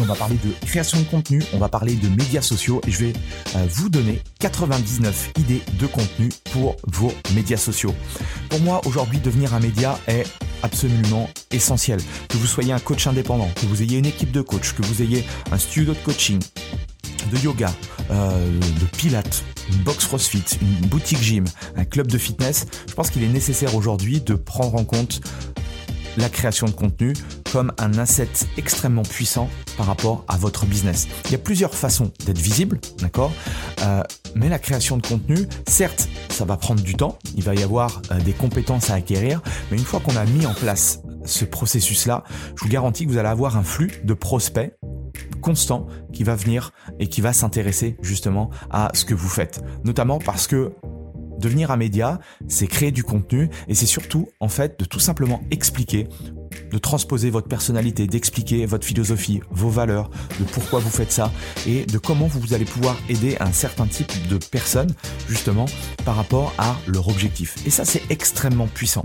On va parler de création de contenu, on va parler de médias sociaux et je vais euh, vous donner 99 idées de contenu pour vos médias sociaux. Pour moi, aujourd'hui, devenir un média est absolument essentiel. Que vous soyez un coach indépendant, que vous ayez une équipe de coach, que vous ayez un studio de coaching, de yoga, euh, de pilates, une box CrossFit, une boutique gym, un club de fitness, je pense qu'il est nécessaire aujourd'hui de prendre en compte la création de contenu comme un asset extrêmement puissant par rapport à votre business. Il y a plusieurs façons d'être visible, d'accord? Euh, Mais la création de contenu, certes, ça va prendre du temps, il va y avoir euh, des compétences à acquérir, mais une fois qu'on a mis en place ce processus-là, je vous garantis que vous allez avoir un flux de prospects constant qui va venir et qui va s'intéresser justement à ce que vous faites. Notamment parce que Devenir un média, c'est créer du contenu et c'est surtout en fait de tout simplement expliquer, de transposer votre personnalité, d'expliquer votre philosophie, vos valeurs, de pourquoi vous faites ça et de comment vous allez pouvoir aider un certain type de personnes justement par rapport à leur objectif. Et ça c'est extrêmement puissant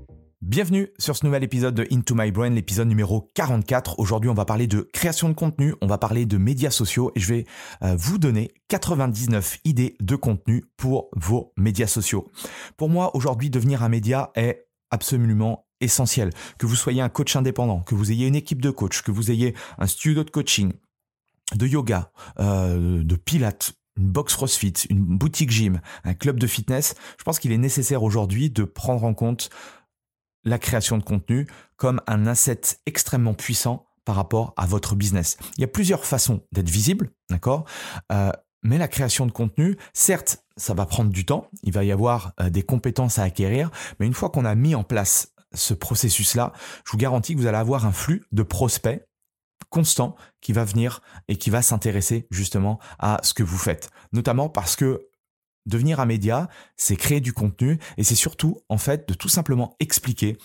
Bienvenue sur ce nouvel épisode de Into My Brain, l'épisode numéro 44. Aujourd'hui, on va parler de création de contenu, on va parler de médias sociaux et je vais euh, vous donner 99 idées de contenu pour vos médias sociaux. Pour moi, aujourd'hui, devenir un média est absolument essentiel. Que vous soyez un coach indépendant, que vous ayez une équipe de coach, que vous ayez un studio de coaching, de yoga, euh, de pilates, une box CrossFit, une boutique gym, un club de fitness, je pense qu'il est nécessaire aujourd'hui de prendre en compte la création de contenu comme un asset extrêmement puissant par rapport à votre business. Il y a plusieurs façons d'être visible, d'accord? Euh, mais la création de contenu, certes, ça va prendre du temps, il va y avoir euh, des compétences à acquérir, mais une fois qu'on a mis en place ce processus-là, je vous garantis que vous allez avoir un flux de prospects constant qui va venir et qui va s'intéresser justement à ce que vous faites. Notamment parce que Devenir un média, c'est créer du contenu et c'est surtout en fait de tout simplement expliquer,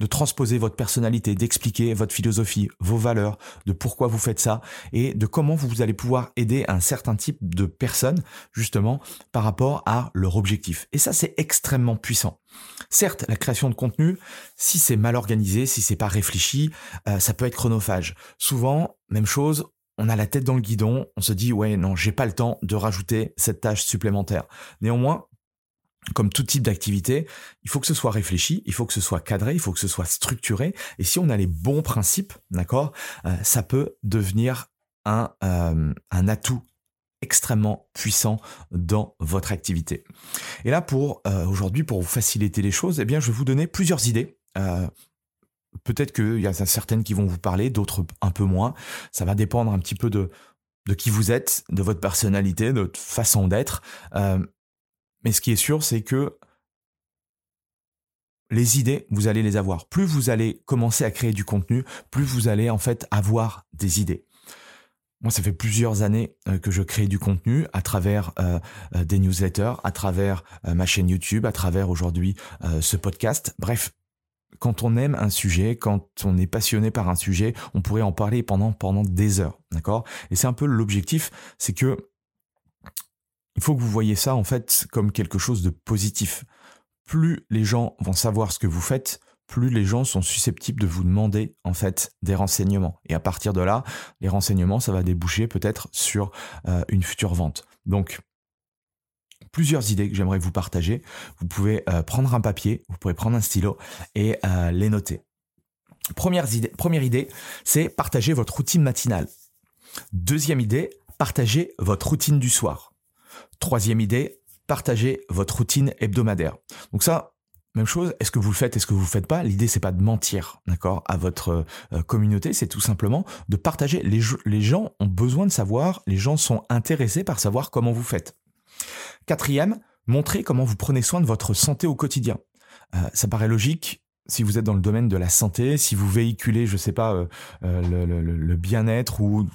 de transposer votre personnalité, d'expliquer votre philosophie, vos valeurs, de pourquoi vous faites ça et de comment vous allez pouvoir aider un certain type de personnes justement par rapport à leur objectif. Et ça c'est extrêmement puissant. Certes, la création de contenu, si c'est mal organisé, si c'est pas réfléchi, euh, ça peut être chronophage. Souvent, même chose, on a la tête dans le guidon, on se dit ouais non, j'ai pas le temps de rajouter cette tâche supplémentaire. Néanmoins, comme tout type d'activité, il faut que ce soit réfléchi, il faut que ce soit cadré, il faut que ce soit structuré. Et si on a les bons principes, d'accord, euh, ça peut devenir un, euh, un atout extrêmement puissant dans votre activité. Et là, pour euh, aujourd'hui, pour vous faciliter les choses, eh bien, je vais vous donner plusieurs idées Peut-être qu'il y a certaines qui vont vous parler, d'autres un peu moins. Ça va dépendre un petit peu de, qui vous êtes, de votre personnalité, de votre façon d'être. Euh, mais ce qui est sûr, c'est que les idées, vous allez les avoir. Plus vous allez commencer à créer du contenu, plus vous allez en fait avoir des idées. Moi, ça fait plusieurs années euh, que je crée du contenu à travers euh, des newsletters, à travers ma chaîne YouTube, à travers aujourd'hui ce podcast. Bref, quand on aime un sujet, quand on est passionné par un sujet, on pourrait en parler pendant, des heures. D'accord? Et c'est un peu l'objectif, c'est que il faut que vous voyez ça en fait comme quelque chose de positif. Plus les gens vont savoir ce que vous faites, plus les gens sont susceptibles de vous demander en fait des renseignements. Et à partir de là, les renseignements, ça va déboucher peut-être sur euh, une future vente. Donc, plusieurs idées que j'aimerais vous partager. Vous pouvez euh, prendre un papier, vous pouvez prendre un stylo et euh, les noter. Première idée, première idée c'est partager votre routine matinale. Deuxième idée, partagez votre routine du soir. Troisième idée, partagez votre routine hebdomadaire. Donc ça, même chose, est-ce que vous le faites, est-ce que vous le faites pas? L'idée c'est pas de mentir, d'accord, à votre euh, communauté, c'est tout simplement de partager. Les gens ont besoin de savoir, les gens sont intéressés par savoir comment vous faites. Quatrième, montrez comment vous prenez soin de votre santé au quotidien. Euh, ça paraît logique, si vous êtes dans le domaine de la santé, si vous véhiculez, je sais pas, euh, le, le bien-être ou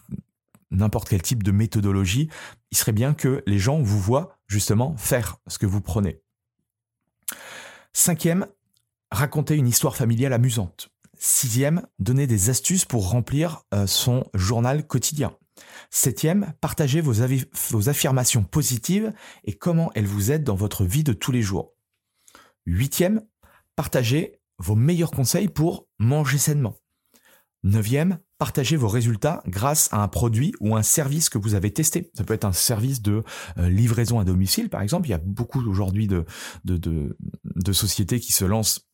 n'importe quel type de méthodologie, il serait bien que les gens vous voient justement faire ce que vous prenez. Cinquième, raconter une histoire familiale amusante. Sixième, donner des astuces pour remplir euh, son journal quotidien. Septième, partager vos, affirmations positives et comment elles vous aident dans votre vie de tous les jours. Huitième, partager vos meilleurs conseils pour manger sainement. Neuvième, partagez vos résultats grâce à un produit ou un service que vous avez testé. Ça peut être un service de euh, livraison à domicile, par exemple. Il y a beaucoup aujourd'hui de, sociétés qui se lancent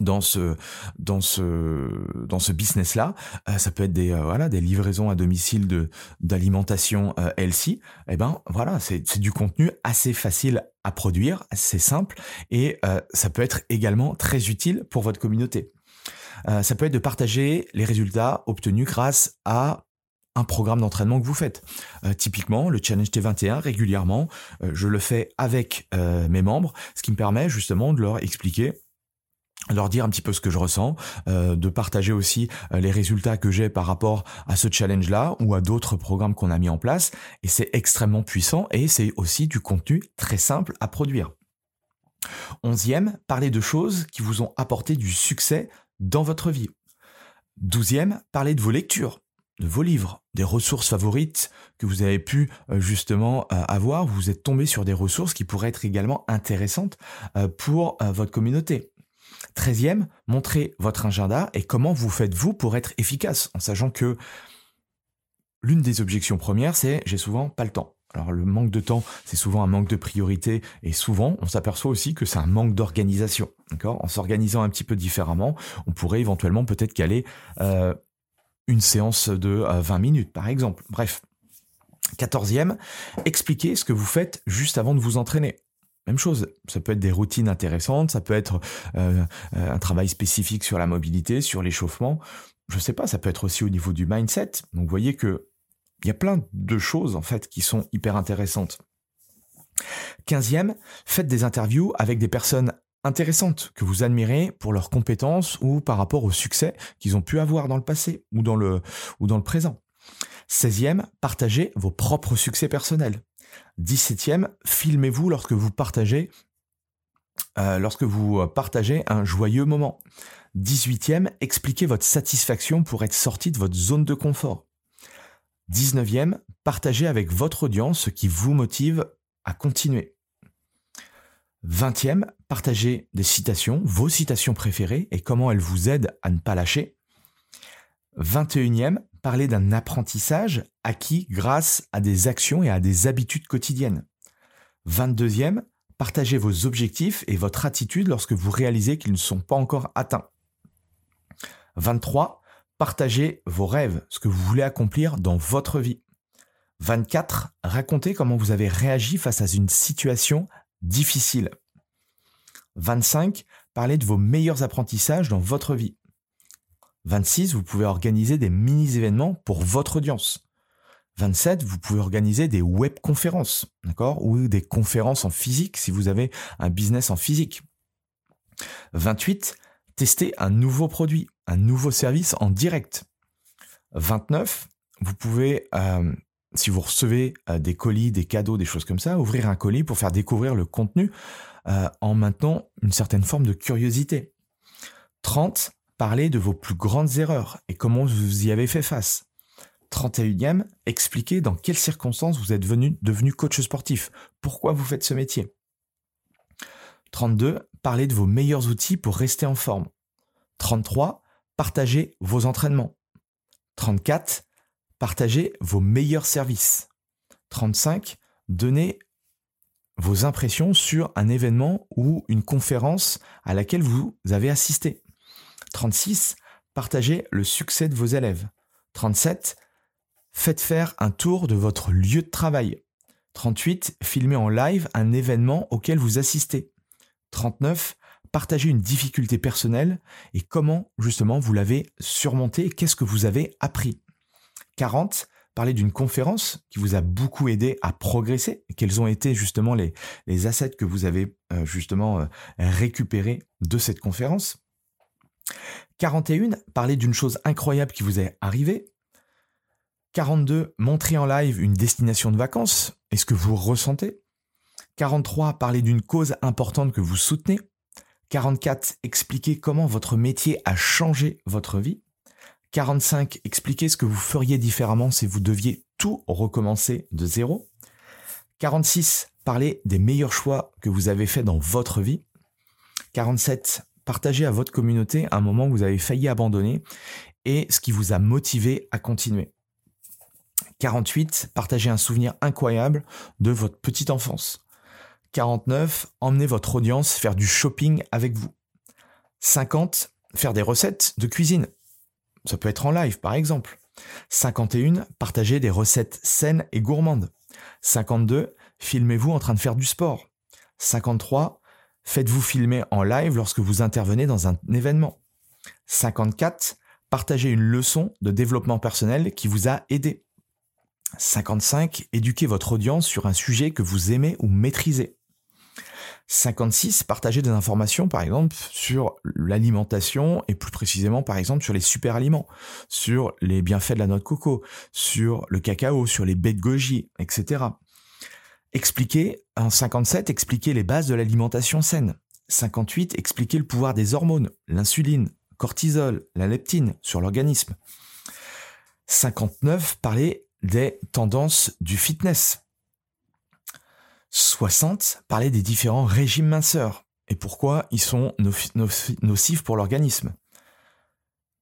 dans ce dans ce dans ce business là euh, ça peut être des euh, voilà des livraisons à domicile de d'alimentation euh, healthy. Eh ben voilà c'est c'est du contenu assez facile à produire assez simple et ça peut être également très utile pour votre communauté. Euh, ça peut être de partager les résultats obtenus grâce à un programme d'entraînement que vous faites. Euh, typiquement, le Challenge T21, régulièrement, euh, je le fais avec mes membres, ce qui me permet justement de leur expliquer leur dire un petit peu ce que je ressens, de partager aussi les résultats que j'ai par rapport à ce challenge-là ou à d'autres programmes qu'on a mis en place. Et c'est extrêmement puissant et c'est aussi du contenu très simple à produire. Onzième, parler de choses qui vous ont apporté du succès dans votre vie. Douzième, parlez de vos lectures, de vos livres, des ressources favorites que vous avez pu euh, justement euh, avoir. Vous êtes tombé sur des ressources qui pourraient être également intéressantes euh, pour votre communauté. Treizième, montrez votre agenda et comment vous faites-vous pour être efficace, en sachant que l'une des objections premières, c'est j'ai souvent pas le temps. Alors le manque de temps, c'est souvent un manque de priorité et souvent on s'aperçoit aussi que c'est un manque d'organisation. En s'organisant un petit peu différemment, on pourrait éventuellement peut-être caler euh, une séance de 20 euh, minutes par exemple. Bref. Quatorzième, expliquez ce que vous faites juste avant de vous entraîner. Même chose, ça peut être des routines intéressantes, ça peut être euh, un travail spécifique sur la mobilité, sur l'échauffement. Je sais pas, ça peut être aussi au niveau du mindset. Donc vous voyez que il y a plein de choses en fait qui sont hyper intéressantes. Quinzième, faites des interviews avec des personnes intéressantes que vous admirez pour leurs compétences ou par rapport au succès qu'ils ont pu avoir dans le passé ou dans le, ou dans le présent. 16e, partagez vos propres succès personnels. 17e, filmez-vous lorsque vous partagez euh, lorsque vous partagez un joyeux moment. 18e, expliquez votre satisfaction pour être sorti de votre zone de confort. 19e, partagez avec votre audience ce qui vous motive à continuer. 20e, partagez des citations, vos citations préférées et comment elles vous aident à ne pas lâcher. 21e, parlez d'un apprentissage acquis grâce à des actions et à des habitudes quotidiennes. 22e, partagez vos objectifs et votre attitude lorsque vous réalisez qu'ils ne sont pas encore atteints. 23, Partagez vos rêves, ce que vous voulez accomplir dans votre vie. 24. Racontez comment vous avez réagi face à une situation difficile. 25. Parlez de vos meilleurs apprentissages dans votre vie. 26. Vous pouvez organiser des mini-événements pour votre audience. 27. Vous pouvez organiser des web-conférences, d'accord Ou des conférences en physique si vous avez un business en physique. 28 tester un nouveau produit, un nouveau service en direct. 29, vous pouvez, euh, si vous recevez euh, des colis, des cadeaux, des choses comme ça, ouvrir un colis pour faire découvrir le contenu euh, en maintenant une certaine forme de curiosité. 30, parler de vos plus grandes erreurs et comment vous y avez fait face. 31e, expliquer dans quelles circonstances vous êtes devenu coach sportif, pourquoi vous faites ce métier? 32, parlez de vos meilleurs outils pour rester en forme. 33, partagez vos entraînements. 34, partagez vos meilleurs services. 35, donnez vos impressions sur un événement ou une conférence à laquelle vous avez assisté. 36, partagez le succès de vos élèves. 37, faites faire un tour de votre lieu de travail. 38, filmez en live un événement auquel vous assistez. 39, partagez une difficulté personnelle et comment justement vous l'avez surmontée, qu'est-ce que vous avez appris. 40, parler d'une conférence qui vous a beaucoup aidé à progresser. Quels ont été justement les, les assets que vous avez euh, justement euh, récupérés de cette conférence 41, parler d'une chose incroyable qui vous est arrivée. 42, montrer en live une destination de vacances est ce que vous ressentez? 43, parler d'une cause importante que vous soutenez. 44, expliquer comment votre métier a changé votre vie. 45, expliquer ce que vous feriez différemment si vous deviez tout recommencer de zéro. 46, parler des meilleurs choix que vous avez faits dans votre vie. 47, partager à votre communauté un moment où vous avez failli abandonner et ce qui vous a motivé à continuer. 48, partager un souvenir incroyable de votre petite enfance. 49, emmener votre audience faire du shopping avec vous. 50, faire des recettes de cuisine. Ça peut être en live, par exemple. 51, partagez des recettes saines et gourmandes. 52, filmez-vous en train de faire du sport. 53, faites-vous filmer en live lorsque vous intervenez dans un événement. 54, partagez une leçon de développement personnel qui vous a aidé. 55, éduquez votre audience sur un sujet que vous aimez ou maîtrisez. 56, partager des informations, par exemple, sur l'alimentation et plus précisément, par exemple, sur les super aliments, sur les bienfaits de la noix de coco, sur le cacao, sur les baies de goji, etc. Expliquer, en 57, expliquer les bases de l'alimentation saine. 58, expliquer le pouvoir des hormones, l'insuline, cortisol, la leptine sur l'organisme. 59, parler des tendances du fitness. 60 parlaient des différents régimes minceurs et pourquoi ils sont nocifs pour l'organisme.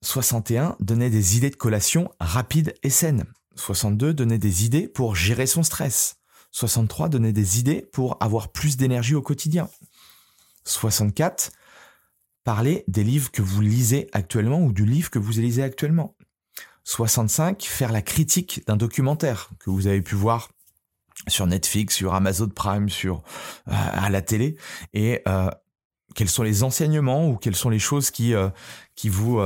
61 donnait des idées de collation rapides et saines. 62 donnait des idées pour gérer son stress. 63 donnait des idées pour avoir plus d'énergie au quotidien. 64 parlait des livres que vous lisez actuellement ou du livre que vous lisez actuellement. 65 faire la critique d'un documentaire que vous avez pu voir sur Netflix, sur Amazon Prime, sur euh, à la télé, et euh, quels sont les enseignements ou quelles sont les choses qui euh, qui vous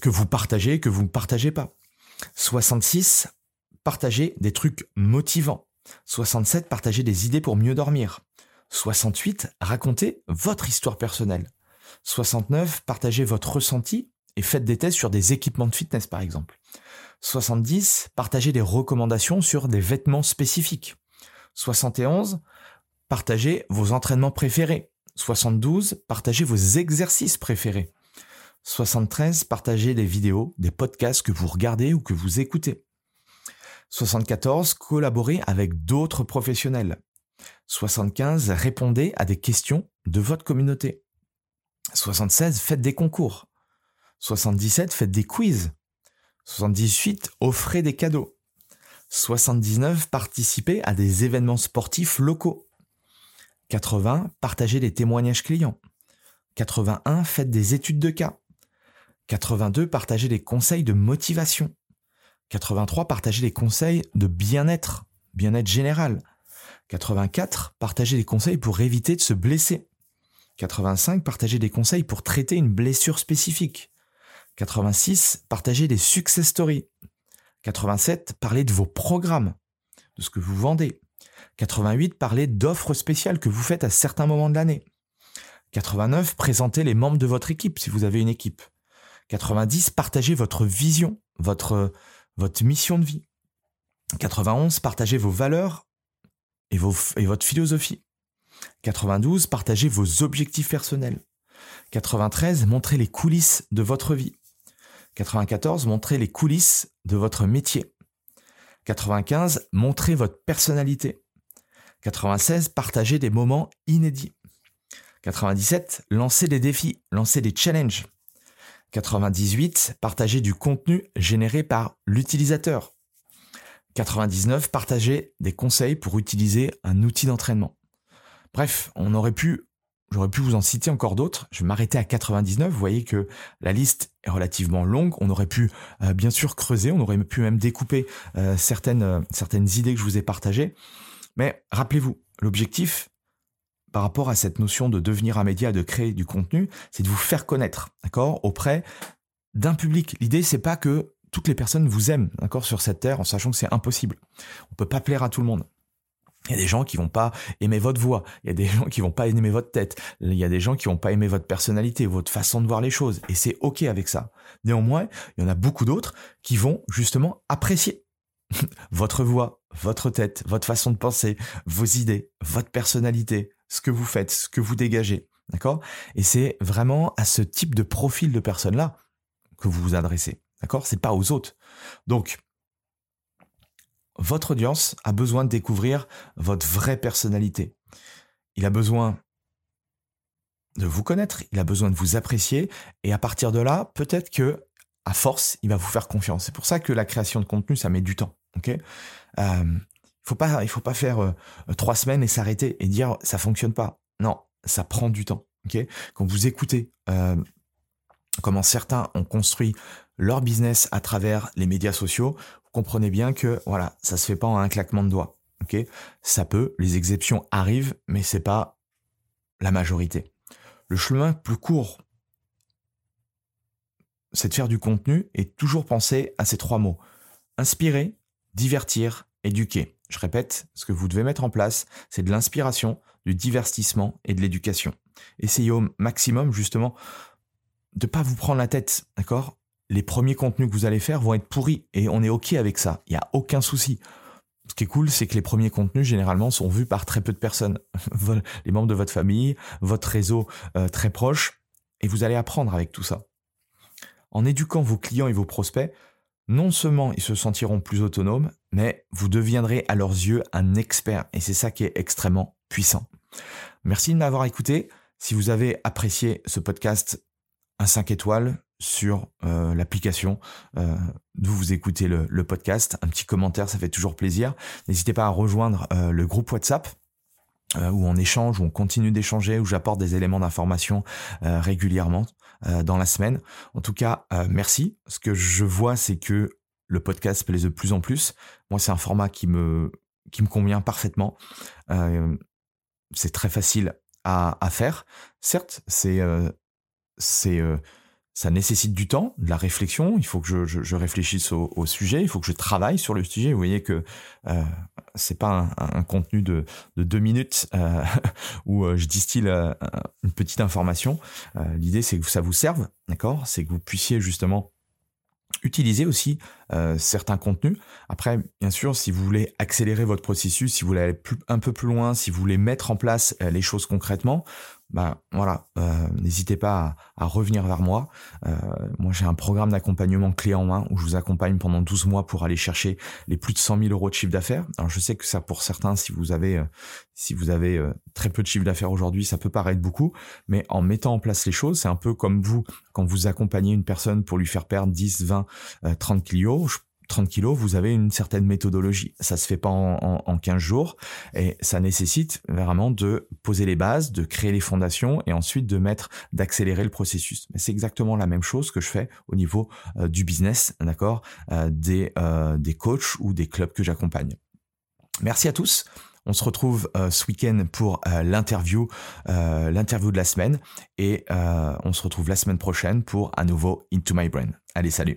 que vous partagez, que vous ne partagez pas. 66, partagez des trucs motivants. 67, partagez des idées pour mieux dormir. 68, racontez votre histoire personnelle. 69, partagez votre ressenti et faites des tests sur des équipements de fitness par exemple. 70, partagez des recommandations sur des vêtements spécifiques. 71, partagez vos entraînements préférés. 72, partagez vos exercices préférés. 73, partagez des vidéos, des podcasts que vous regardez ou que vous écoutez. 74, collaborez avec d'autres professionnels. 75, répondez à des questions de votre communauté. 76, faites des concours. 77, faites des quiz. 78, offrez des cadeaux. 79, participez à des événements sportifs locaux. 80, partagez des témoignages clients. 81, faites des études de cas. 82, partagez des conseils de motivation. 83, partagez des conseils de bien-être, bien-être général. 84, partagez des conseils pour éviter de se blesser. 85, partagez des conseils pour traiter une blessure spécifique. 86, partagez des success stories. 87, parlez de vos programmes, de ce que vous vendez. 88, parlez d'offres spéciales que vous faites à certains moments de l'année. 89, présentez les membres de votre équipe si vous avez une équipe. 90, partagez votre vision, votre, votre mission de vie. 91, partagez vos valeurs et, vos, et votre philosophie. 92, partagez vos objectifs personnels. 93, montrez les coulisses de votre vie. 94, montrez les coulisses de votre métier. 95, montrez votre personnalité. 96, partagez des moments inédits. 97, lancez des défis, lancez des challenges. 98, partagez du contenu généré par l'utilisateur. 99, partagez des conseils pour utiliser un outil d'entraînement. Bref, on aurait pu J'aurais pu vous en citer encore d'autres. Je vais m'arrêter à 99. Vous voyez que la liste est relativement longue. On aurait pu euh, bien sûr creuser, on aurait pu même découper euh, certaines, euh, certaines idées que je vous ai partagées. Mais rappelez-vous, l'objectif par rapport à cette notion de devenir un média, de créer du contenu, c'est de vous faire connaître, d'accord, auprès d'un public. L'idée, c'est pas que toutes les personnes vous aiment, d'accord, sur cette terre, en sachant que c'est impossible. On peut pas plaire à tout le monde. Il y a des gens qui vont pas aimer votre voix, il y a des gens qui vont pas aimer votre tête, il y a des gens qui vont pas aimer votre personnalité, votre façon de voir les choses, et c'est ok avec ça. Néanmoins, il y en a beaucoup d'autres qui vont justement apprécier votre voix, votre tête, votre façon de penser, vos idées, votre personnalité, ce que vous faites, ce que vous dégagez, d'accord? Et c'est vraiment à ce type de profil de personnes-là que vous vous adressez, d'accord? C'est pas aux autres. Donc, votre audience a besoin de découvrir votre vraie personnalité. Il a besoin de vous connaître, il a besoin de vous apprécier, et à partir de là, peut-être que, à force, il va vous faire confiance. C'est pour ça que la création de contenu, ça met du temps. Ok? Euh, faut pas, il faut pas faire euh, trois semaines et s'arrêter et dire ça fonctionne pas. Non, ça prend du temps. Quand vous écoutez euh, comment certains ont construit leur business à travers les médias sociaux, comprenez bien que voilà, ça se fait pas en un claquement de doigts. Ok, ça peut, les exceptions arrivent, mais c'est pas la majorité. Le chemin plus court, c'est de faire du contenu et toujours penser à ces trois mots inspirer, divertir, éduquer. Je répète, ce que vous devez mettre en place, c'est de l'inspiration, du divertissement et de l'éducation. Essayez au maximum justement de pas vous prendre la tête, d'accord? Les premiers contenus que vous allez faire vont être pourris et on est ok avec ça. Il n'y a aucun souci. Ce qui est cool, c'est que les premiers contenus généralement sont vus par très peu de personnes, les membres de votre famille, votre réseau euh, très proche, et vous allez apprendre avec tout ça. En éduquant vos clients et vos prospects, non seulement ils se sentiront plus autonomes, mais vous deviendrez à leurs yeux un expert, et c'est ça qui est extrêmement puissant. Merci de m'avoir écouté. Si vous avez apprécié ce podcast, un 5 étoiles, sur euh, l'application euh, vous écoutez le, podcast. Un petit commentaire, ça fait toujours plaisir. N'hésitez pas à rejoindre euh, le groupe WhatsApp. où on échange, où on continue d'échanger, où j'apporte des éléments d'information régulièrement dans la semaine. En tout cas, merci. Ce que je vois, c'est que le podcast plaît de plus en plus. Moi, c'est un format qui me qui me convient parfaitement. c'est très facile à, à faire. Certes, c'est ça nécessite du temps, de la réflexion. Il faut que je, réfléchisse au, sujet. Il faut que je travaille sur le sujet. Vous voyez que euh, c'est pas un, contenu de, de deux minutes euh, où euh, je distille euh, une petite information. L'idée, c'est que ça vous serve, d'accord? C'est que vous puissiez justement utiliser aussi certains contenus. Après, bien sûr, si vous voulez accélérer votre processus, si vous voulez aller un peu plus loin, si vous voulez mettre en place les choses concrètement, bah voilà, euh, n'hésitez pas à, revenir vers moi. Euh, moi, j'ai un programme d'accompagnement clé en main où je vous accompagne pendant 12 mois pour aller chercher les plus de 100 000 euros de chiffre d'affaires. Alors, je sais que ça, pour certains, si vous avez, euh, si vous avez très peu de chiffre d'affaires aujourd'hui, ça peut paraître beaucoup, mais en mettant en place les choses, c'est un peu comme vous, quand vous accompagnez une personne pour lui faire perdre 10, 20, 30 kilos. 30 kilos, vous avez une certaine méthodologie. Ça se fait pas en, en, 15 jours et ça nécessite vraiment de poser les bases, de créer les fondations et ensuite de mettre, d'accélérer le processus. Mais c'est exactement la même chose que je fais au niveau euh, du business, d'accord, euh, des, euh, des coachs ou des clubs que j'accompagne. Merci à tous. On se retrouve ce week-end pour l'interview, l'interview de la semaine, et on se retrouve la semaine prochaine pour un nouveau Into My Brain. Allez, salut.